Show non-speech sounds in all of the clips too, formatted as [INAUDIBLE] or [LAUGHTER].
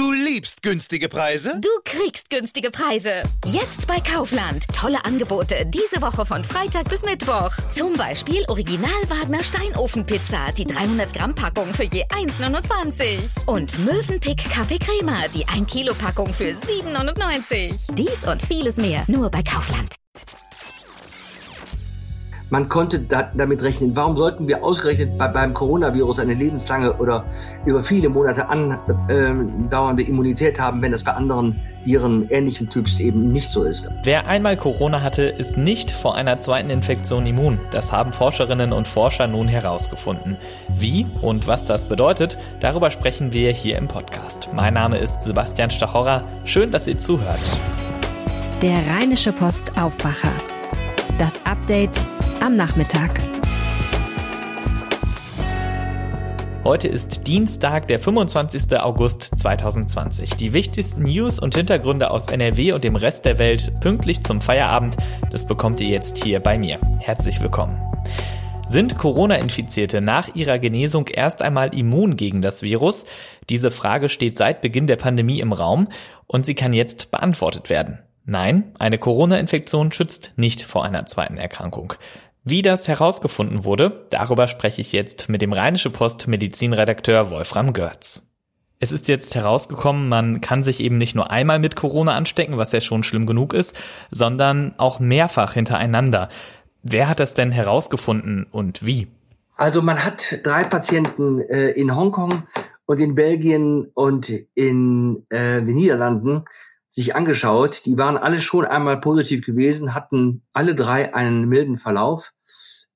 Du liebst günstige Preise? Du kriegst günstige Preise. Jetzt bei Kaufland. Tolle Angebote diese Woche von Freitag bis Mittwoch. Zum Beispiel Original Wagner Steinofenpizza, die 300 Gramm Packung für je 1,29. Und Möwenpick Kaffee Crema, die 1 Kilo Packung für 7,99. Dies und vieles mehr nur bei Kaufland. Man konnte da, damit rechnen. Warum sollten wir ausgerechnet bei, beim Coronavirus eine lebenslange oder über viele Monate andauernde ähm, Immunität haben, wenn das bei anderen Viren ähnlichen Typs eben nicht so ist? Wer einmal Corona hatte, ist nicht vor einer zweiten Infektion immun. Das haben Forscherinnen und Forscher nun herausgefunden. Wie und was das bedeutet, darüber sprechen wir hier im Podcast. Mein Name ist Sebastian Stachorra. Schön, dass ihr zuhört. Der Rheinische Post Aufwacher. Das Update am Nachmittag. Heute ist Dienstag, der 25. August 2020. Die wichtigsten News und Hintergründe aus NRW und dem Rest der Welt pünktlich zum Feierabend, das bekommt ihr jetzt hier bei mir. Herzlich willkommen. Sind Corona-Infizierte nach ihrer Genesung erst einmal immun gegen das Virus? Diese Frage steht seit Beginn der Pandemie im Raum und sie kann jetzt beantwortet werden. Nein, eine Corona-Infektion schützt nicht vor einer zweiten Erkrankung. Wie das herausgefunden wurde, darüber spreche ich jetzt mit dem Rheinische Post Medizinredakteur Wolfram Görz. Es ist jetzt herausgekommen, man kann sich eben nicht nur einmal mit Corona anstecken, was ja schon schlimm genug ist, sondern auch mehrfach hintereinander. Wer hat das denn herausgefunden und wie? Also man hat drei Patienten äh, in Hongkong und in Belgien und in äh, den Niederlanden sich angeschaut. Die waren alle schon einmal positiv gewesen, hatten alle drei einen milden Verlauf,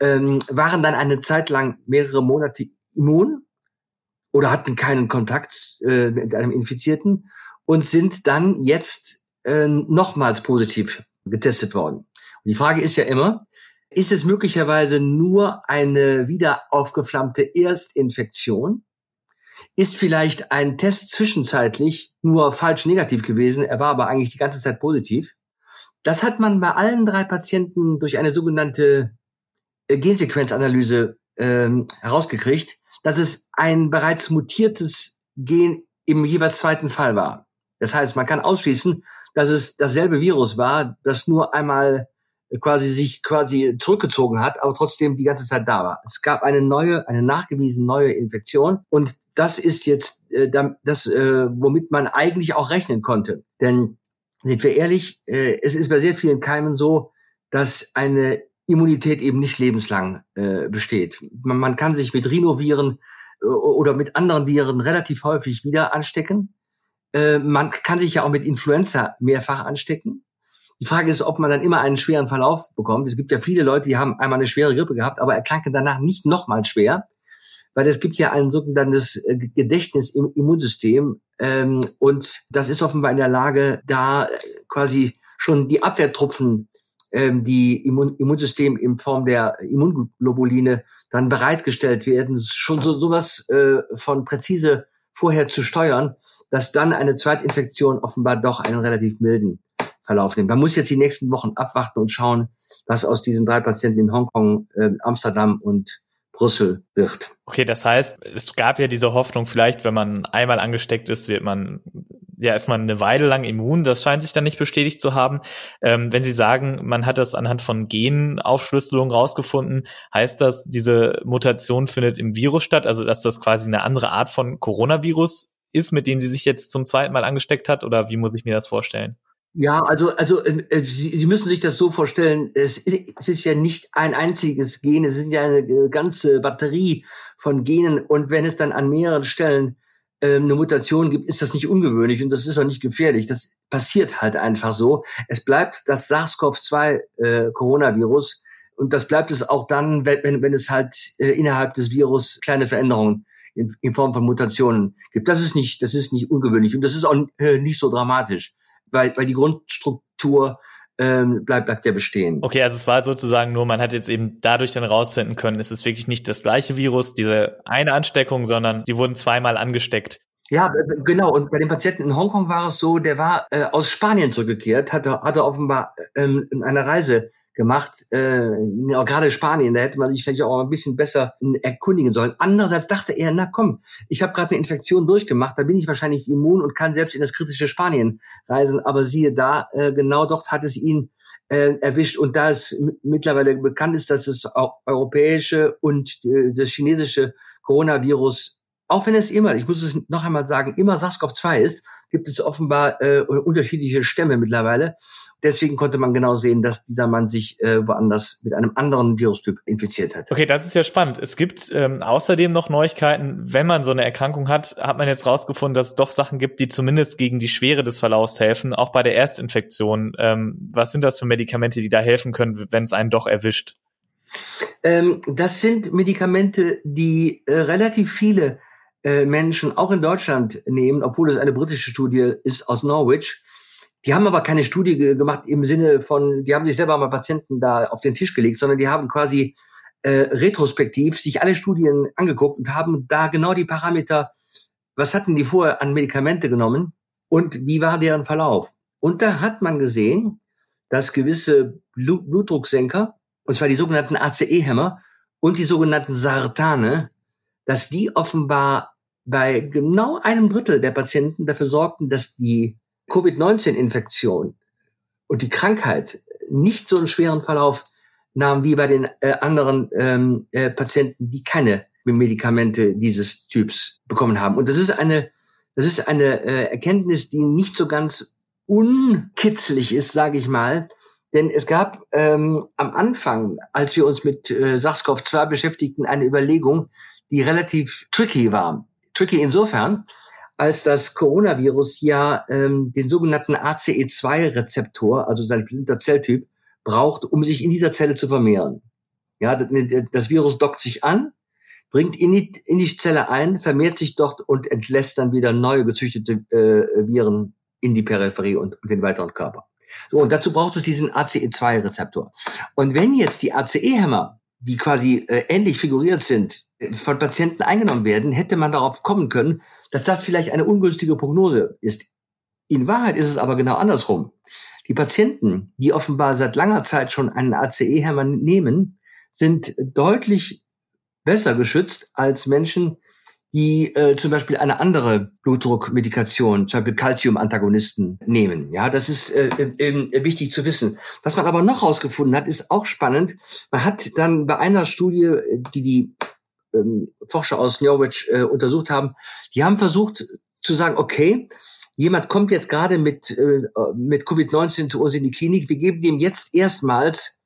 ähm, waren dann eine Zeit lang mehrere Monate immun oder hatten keinen Kontakt äh, mit einem Infizierten und sind dann jetzt äh, nochmals positiv getestet worden. Und die Frage ist ja immer, ist es möglicherweise nur eine wieder aufgeflammte Erstinfektion ist vielleicht ein Test zwischenzeitlich nur falsch negativ gewesen, er war aber eigentlich die ganze Zeit positiv. Das hat man bei allen drei Patienten durch eine sogenannte äh, Gensequenzanalyse ähm, herausgekriegt, dass es ein bereits mutiertes Gen im jeweils zweiten Fall war. Das heißt, man kann ausschließen, dass es dasselbe Virus war, das nur einmal quasi sich quasi zurückgezogen hat, aber trotzdem die ganze Zeit da war. Es gab eine neue, eine nachgewiesen neue Infektion und das ist jetzt äh, das, äh, womit man eigentlich auch rechnen konnte. Denn sind wir ehrlich, äh, es ist bei sehr vielen Keimen so, dass eine Immunität eben nicht lebenslang äh, besteht. Man, man kann sich mit Rhinoviren äh, oder mit anderen Viren relativ häufig wieder anstecken. Äh, man kann sich ja auch mit Influenza mehrfach anstecken. Die Frage ist, ob man dann immer einen schweren Verlauf bekommt. Es gibt ja viele Leute, die haben einmal eine schwere Grippe gehabt, aber erkranken danach nicht nochmal schwer, weil es gibt ja ein sogenanntes äh, Gedächtnis im Immunsystem ähm, und das ist offenbar in der Lage, da äh, quasi schon die Abwehrtruppen, ähm, die Immun Immunsystem in Form der Immunglobuline dann bereitgestellt werden, schon so sowas äh, von präzise vorher zu steuern, dass dann eine Zweitinfektion offenbar doch einen relativ milden Verlauf nimmt. Man muss jetzt die nächsten Wochen abwarten und schauen, was aus diesen drei Patienten in Hongkong, äh, Amsterdam und Brüssel wird. Okay, das heißt, es gab ja diese Hoffnung, vielleicht, wenn man einmal angesteckt ist, wird man, ja, ist man eine Weile lang immun. Das scheint sich dann nicht bestätigt zu haben. Ähm, wenn Sie sagen, man hat das anhand von Genaufschlüsselung rausgefunden, heißt das, diese Mutation findet im Virus statt, also dass das quasi eine andere Art von Coronavirus ist, mit dem sie sich jetzt zum zweiten Mal angesteckt hat, oder wie muss ich mir das vorstellen? Ja, also, also äh, äh, Sie, Sie müssen sich das so vorstellen, es ist, es ist ja nicht ein einziges Gen, es sind ja eine äh, ganze Batterie von Genen und wenn es dann an mehreren Stellen äh, eine Mutation gibt, ist das nicht ungewöhnlich und das ist auch nicht gefährlich. Das passiert halt einfach so. Es bleibt das SARS-CoV-2-Coronavirus äh, und das bleibt es auch dann, wenn, wenn es halt äh, innerhalb des Virus kleine Veränderungen in, in Form von Mutationen gibt. Das ist nicht, das ist nicht ungewöhnlich und das ist auch äh, nicht so dramatisch weil, weil die Grundstruktur ähm, bleibt, bleibt ja bestehen. Okay, also es war sozusagen nur, man hat jetzt eben dadurch dann rausfinden können, es ist wirklich nicht das gleiche Virus, diese eine Ansteckung, sondern die wurden zweimal angesteckt. Ja, genau. Und bei dem Patienten in Hongkong war es so, der war äh, aus Spanien zurückgekehrt, hatte, hatte offenbar ähm, eine Reise gemacht. Äh, ja, gerade Spanien, da hätte man sich vielleicht auch ein bisschen besser erkundigen sollen. Andererseits dachte er, na komm, ich habe gerade eine Infektion durchgemacht, da bin ich wahrscheinlich immun und kann selbst in das kritische Spanien reisen. Aber siehe da, äh, genau dort hat es ihn äh, erwischt. Und da es mittlerweile bekannt ist, dass das europäische und äh, das chinesische Coronavirus auch wenn es immer, ich muss es noch einmal sagen, immer SARS-CoV-2 ist, gibt es offenbar äh, unterschiedliche Stämme mittlerweile. Deswegen konnte man genau sehen, dass dieser Mann sich äh, woanders mit einem anderen Virustyp infiziert hat. Okay, das ist ja spannend. Es gibt ähm, außerdem noch Neuigkeiten. Wenn man so eine Erkrankung hat, hat man jetzt rausgefunden, dass es doch Sachen gibt, die zumindest gegen die Schwere des Verlaufs helfen, auch bei der Erstinfektion. Ähm, was sind das für Medikamente, die da helfen können, wenn es einen doch erwischt? Ähm, das sind Medikamente, die äh, relativ viele äh, Menschen auch in Deutschland nehmen, obwohl es eine britische Studie ist aus Norwich. Die haben aber keine Studie gemacht im Sinne von, die haben sich selber mal Patienten da auf den Tisch gelegt, sondern die haben quasi äh, retrospektiv sich alle Studien angeguckt und haben da genau die Parameter, was hatten die vorher an Medikamente genommen und wie war deren Verlauf. Und da hat man gesehen, dass gewisse Blut Blutdrucksenker, und zwar die sogenannten ACE-Hämmer und die sogenannten Sartane, dass die offenbar bei genau einem Drittel der Patienten dafür sorgten, dass die Covid-19-Infektion und die Krankheit nicht so einen schweren Verlauf nahm wie bei den äh, anderen ähm, äh, Patienten, die keine Medikamente dieses Typs bekommen haben. Und das ist eine, das ist eine äh, Erkenntnis, die nicht so ganz unkitzlig ist, sage ich mal. Denn es gab ähm, am Anfang, als wir uns mit äh, SARS-CoV-2 beschäftigten, eine Überlegung, die relativ tricky war. Tricky insofern, als das Coronavirus ja ähm, den sogenannten ACE2-Rezeptor, also sein bestimmter Zelltyp, braucht, um sich in dieser Zelle zu vermehren. Ja, das Virus dockt sich an, bringt in die, in die Zelle ein, vermehrt sich dort und entlässt dann wieder neue gezüchtete äh, Viren in die Peripherie und, und den weiteren Körper. So, und dazu braucht es diesen ACE2-Rezeptor. Und wenn jetzt die ACE-Hämmer die quasi äh, ähnlich figuriert sind, von Patienten eingenommen werden, hätte man darauf kommen können, dass das vielleicht eine ungünstige Prognose ist. In Wahrheit ist es aber genau andersrum. Die Patienten, die offenbar seit langer Zeit schon einen ACE-Hämmer nehmen, sind deutlich besser geschützt als Menschen, die äh, zum Beispiel eine andere Blutdruckmedikation, zum Beispiel Calcium-Antagonisten nehmen. Ja, das ist äh, äh, wichtig zu wissen. Was man aber noch herausgefunden hat, ist auch spannend. Man hat dann bei einer Studie, die die ähm, Forscher aus Norwich äh, untersucht haben, die haben versucht zu sagen, okay, jemand kommt jetzt gerade mit, äh, mit Covid-19 zu uns in die Klinik, wir geben dem jetzt erstmals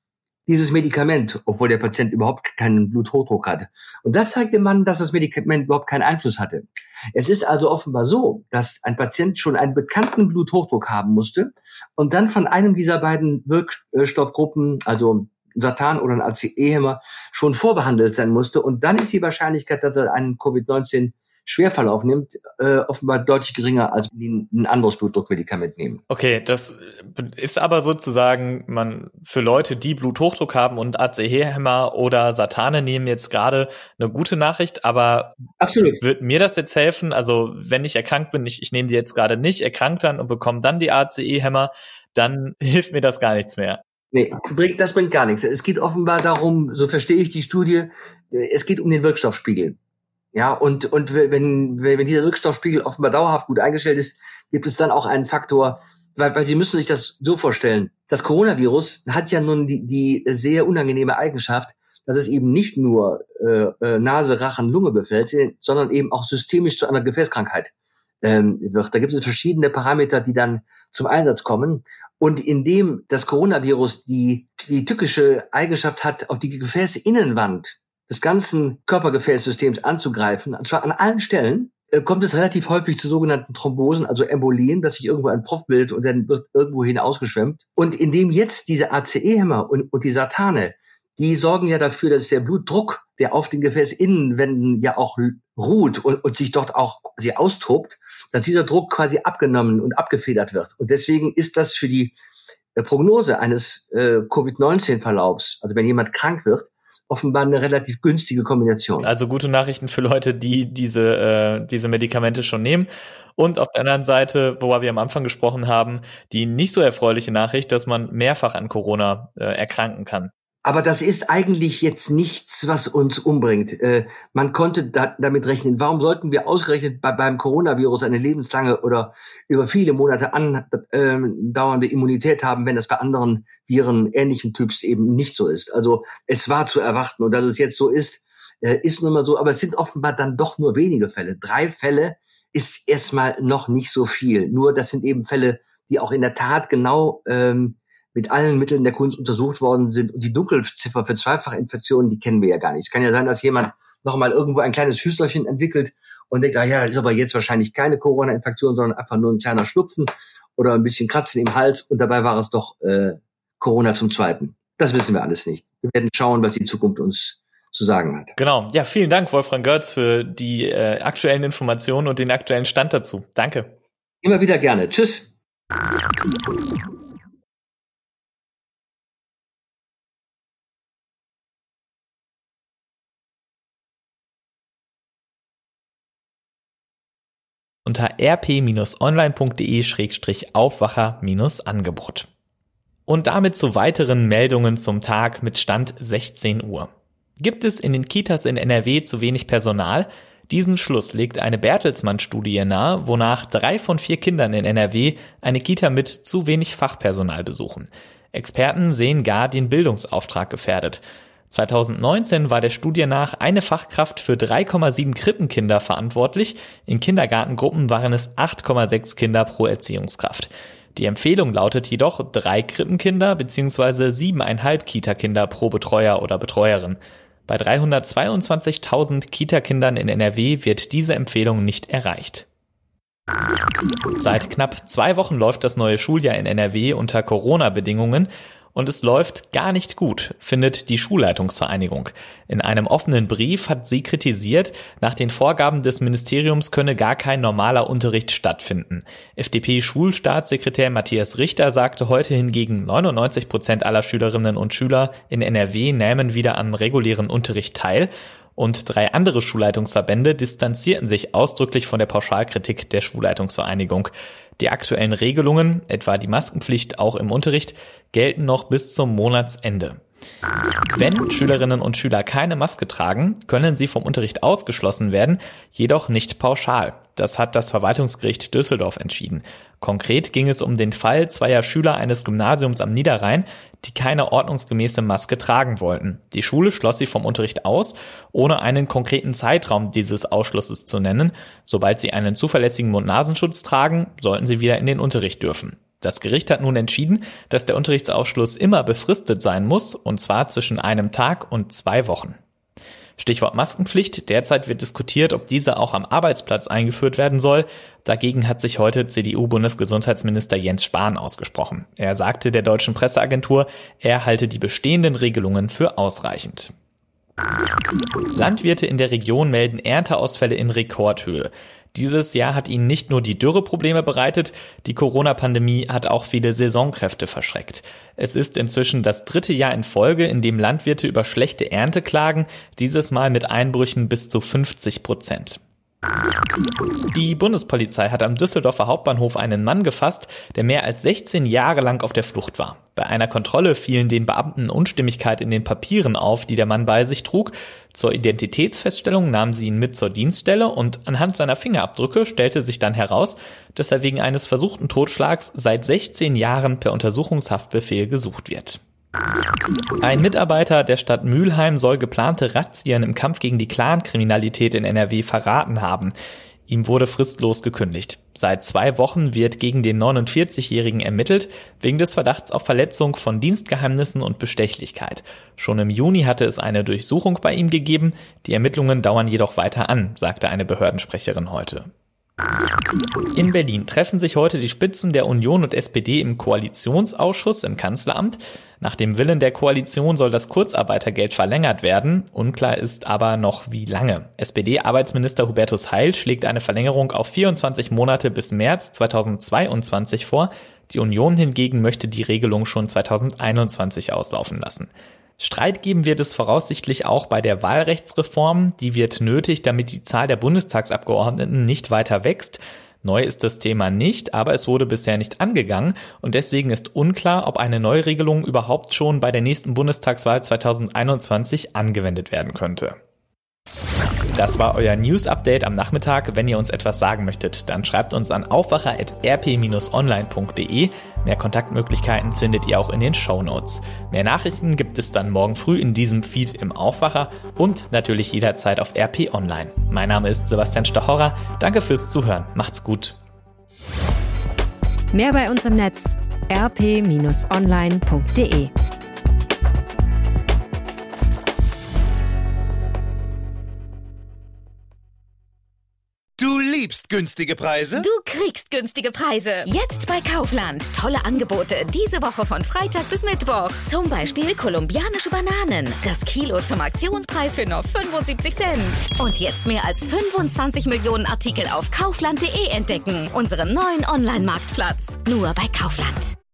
dieses Medikament, obwohl der Patient überhaupt keinen Bluthochdruck hat. Und da zeigte man, dass das Medikament überhaupt keinen Einfluss hatte. Es ist also offenbar so, dass ein Patient schon einen bekannten Bluthochdruck haben musste und dann von einem dieser beiden Wirkstoffgruppen, also Satan oder ein ACE-Hämmer, schon vorbehandelt sein musste. Und dann ist die Wahrscheinlichkeit, dass er einen Covid-19 Schwerverlauf nimmt, äh, offenbar deutlich geringer, als die ein anderes Blutdruckmedikament nehmen. Okay, das ist aber sozusagen, man für Leute, die Bluthochdruck haben und ACE-Hämmer oder Satane nehmen jetzt gerade eine gute Nachricht, aber Absolut. wird mir das jetzt helfen? Also wenn ich erkrankt bin, ich, ich nehme die jetzt gerade nicht, erkrankt dann und bekomme dann die ACE-Hämmer, dann [LAUGHS] hilft mir das gar nichts mehr. Nee, das bringt gar nichts. Es geht offenbar darum, so verstehe ich die Studie, es geht um den Wirkstoffspiegel. Ja, und, und wenn, wenn dieser Wirkstoffspiegel offenbar dauerhaft gut eingestellt ist, gibt es dann auch einen Faktor, weil, weil Sie müssen sich das so vorstellen. Das Coronavirus hat ja nun die, die sehr unangenehme Eigenschaft, dass es eben nicht nur äh, äh Nase, Rachen, Lunge befällt, sondern eben auch systemisch zu einer Gefäßkrankheit ähm, wird. Da gibt es verschiedene Parameter, die dann zum Einsatz kommen. Und indem das Coronavirus die, die tückische Eigenschaft hat, auf die Gefäßinnenwand des ganzen Körpergefäßsystems anzugreifen, und zwar an allen Stellen, äh, kommt es relativ häufig zu sogenannten Thrombosen, also Embolien, dass sich irgendwo ein Prof bildet und dann wird irgendwohin ausgeschwemmt. Und indem jetzt diese ACE-Hämmer und, und die Satane, die sorgen ja dafür, dass der Blutdruck, der auf den Gefäßinnenwänden ja auch ruht und, und sich dort auch sie austobt, dass dieser Druck quasi abgenommen und abgefedert wird. Und deswegen ist das für die äh, Prognose eines äh, Covid-19-Verlaufs, also wenn jemand krank wird, offenbar eine relativ günstige Kombination. Also gute Nachrichten für Leute, die diese, äh, diese Medikamente schon nehmen. Und auf der anderen Seite, worüber wir am Anfang gesprochen haben, die nicht so erfreuliche Nachricht, dass man mehrfach an Corona äh, erkranken kann. Aber das ist eigentlich jetzt nichts, was uns umbringt. Äh, man konnte da, damit rechnen. Warum sollten wir ausgerechnet bei, beim Coronavirus eine lebenslange oder über viele Monate andauernde ähm, Immunität haben, wenn das bei anderen Viren ähnlichen Typs eben nicht so ist? Also es war zu erwarten und dass es jetzt so ist, äh, ist nun mal so. Aber es sind offenbar dann doch nur wenige Fälle. Drei Fälle ist erstmal noch nicht so viel. Nur das sind eben Fälle, die auch in der Tat genau ähm, mit allen Mitteln der Kunst untersucht worden sind. Und die Dunkelziffer für Zweifachinfektionen, die kennen wir ja gar nicht. Es kann ja sein, dass jemand nochmal irgendwo ein kleines Hüsterchen entwickelt und denkt, ah ja, das ist aber jetzt wahrscheinlich keine Corona-Infektion, sondern einfach nur ein kleiner Schnupfen oder ein bisschen Kratzen im Hals und dabei war es doch äh, Corona zum Zweiten. Das wissen wir alles nicht. Wir werden schauen, was die Zukunft uns zu sagen hat. Genau. Ja, vielen Dank, Wolfram Götz, für die äh, aktuellen Informationen und den aktuellen Stand dazu. Danke. Immer wieder gerne. Tschüss. Unter rp-online.de-aufwacher-angebot. Und damit zu weiteren Meldungen zum Tag mit Stand 16 Uhr. Gibt es in den Kitas in NRW zu wenig Personal? Diesen Schluss legt eine Bertelsmann-Studie nahe, wonach drei von vier Kindern in NRW eine Kita mit zu wenig Fachpersonal besuchen. Experten sehen gar den Bildungsauftrag gefährdet. 2019 war der Studie nach eine Fachkraft für 3,7 Krippenkinder verantwortlich. In Kindergartengruppen waren es 8,6 Kinder pro Erziehungskraft. Die Empfehlung lautet jedoch drei Krippenkinder bzw. siebeneinhalb Kita-Kinder pro Betreuer oder Betreuerin. Bei 322.000 Kita-Kindern in NRW wird diese Empfehlung nicht erreicht. Seit knapp zwei Wochen läuft das neue Schuljahr in NRW unter Corona-Bedingungen und es läuft gar nicht gut, findet die Schulleitungsvereinigung. In einem offenen Brief hat sie kritisiert, nach den Vorgaben des Ministeriums könne gar kein normaler Unterricht stattfinden. FDP-Schulstaatssekretär Matthias Richter sagte heute hingegen, 99 Prozent aller Schülerinnen und Schüler in NRW nähmen wieder am regulären Unterricht teil und drei andere Schulleitungsverbände distanzierten sich ausdrücklich von der Pauschalkritik der Schulleitungsvereinigung. Die aktuellen Regelungen, etwa die Maskenpflicht auch im Unterricht, gelten noch bis zum Monatsende. Wenn Schülerinnen und Schüler keine Maske tragen, können sie vom Unterricht ausgeschlossen werden, jedoch nicht pauschal. Das hat das Verwaltungsgericht Düsseldorf entschieden. Konkret ging es um den Fall zweier Schüler eines Gymnasiums am Niederrhein, die keine ordnungsgemäße Maske tragen wollten. Die Schule schloss sie vom Unterricht aus, ohne einen konkreten Zeitraum dieses Ausschlusses zu nennen. Sobald sie einen zuverlässigen Mund-Nasenschutz tragen, sollten sie wieder in den Unterricht dürfen. Das Gericht hat nun entschieden, dass der Unterrichtsausschluss immer befristet sein muss, und zwar zwischen einem Tag und zwei Wochen. Stichwort Maskenpflicht. Derzeit wird diskutiert, ob diese auch am Arbeitsplatz eingeführt werden soll. Dagegen hat sich heute CDU-Bundesgesundheitsminister Jens Spahn ausgesprochen. Er sagte der deutschen Presseagentur, er halte die bestehenden Regelungen für ausreichend. Landwirte in der Region melden Ernteausfälle in Rekordhöhe. Dieses Jahr hat ihnen nicht nur die Dürre Probleme bereitet, die Corona-Pandemie hat auch viele Saisonkräfte verschreckt. Es ist inzwischen das dritte Jahr in Folge, in dem Landwirte über schlechte Ernte klagen, dieses Mal mit Einbrüchen bis zu 50 Prozent. Die Bundespolizei hat am Düsseldorfer Hauptbahnhof einen Mann gefasst, der mehr als 16 Jahre lang auf der Flucht war. Bei einer Kontrolle fielen den Beamten Unstimmigkeit in den Papieren auf, die der Mann bei sich trug. Zur Identitätsfeststellung nahmen sie ihn mit zur Dienststelle und anhand seiner Fingerabdrücke stellte sich dann heraus, dass er wegen eines versuchten Totschlags seit 16 Jahren per Untersuchungshaftbefehl gesucht wird. Ein Mitarbeiter der Stadt Mülheim soll geplante Razzien im Kampf gegen die Clankriminalität in NRW verraten haben. Ihm wurde fristlos gekündigt. Seit zwei Wochen wird gegen den 49-Jährigen ermittelt, wegen des Verdachts auf Verletzung von Dienstgeheimnissen und Bestechlichkeit. Schon im Juni hatte es eine Durchsuchung bei ihm gegeben, die Ermittlungen dauern jedoch weiter an, sagte eine Behördensprecherin heute. In Berlin treffen sich heute die Spitzen der Union und SPD im Koalitionsausschuss im Kanzleramt. Nach dem Willen der Koalition soll das Kurzarbeitergeld verlängert werden. Unklar ist aber noch wie lange. SPD-Arbeitsminister Hubertus Heil schlägt eine Verlängerung auf 24 Monate bis März 2022 vor. Die Union hingegen möchte die Regelung schon 2021 auslaufen lassen. Streit geben wird es voraussichtlich auch bei der Wahlrechtsreform. Die wird nötig, damit die Zahl der Bundestagsabgeordneten nicht weiter wächst. Neu ist das Thema nicht, aber es wurde bisher nicht angegangen und deswegen ist unklar, ob eine Neuregelung überhaupt schon bei der nächsten Bundestagswahl 2021 angewendet werden könnte. Das war euer News Update am Nachmittag. Wenn ihr uns etwas sagen möchtet, dann schreibt uns an aufwacher.rp-online.de. Mehr Kontaktmöglichkeiten findet ihr auch in den Show Notes. Mehr Nachrichten gibt es dann morgen früh in diesem Feed im Aufwacher und natürlich jederzeit auf RP Online. Mein Name ist Sebastian Stachorra. Danke fürs Zuhören. Macht's gut. Mehr bei uns im Netz rp-online.de Du liebst günstige Preise? Du kriegst günstige Preise. Jetzt bei Kaufland. Tolle Angebote diese Woche von Freitag bis Mittwoch. Zum Beispiel kolumbianische Bananen. Das Kilo zum Aktionspreis für nur 75 Cent. Und jetzt mehr als 25 Millionen Artikel auf kaufland.de entdecken. Unserem neuen Online-Marktplatz. Nur bei Kaufland.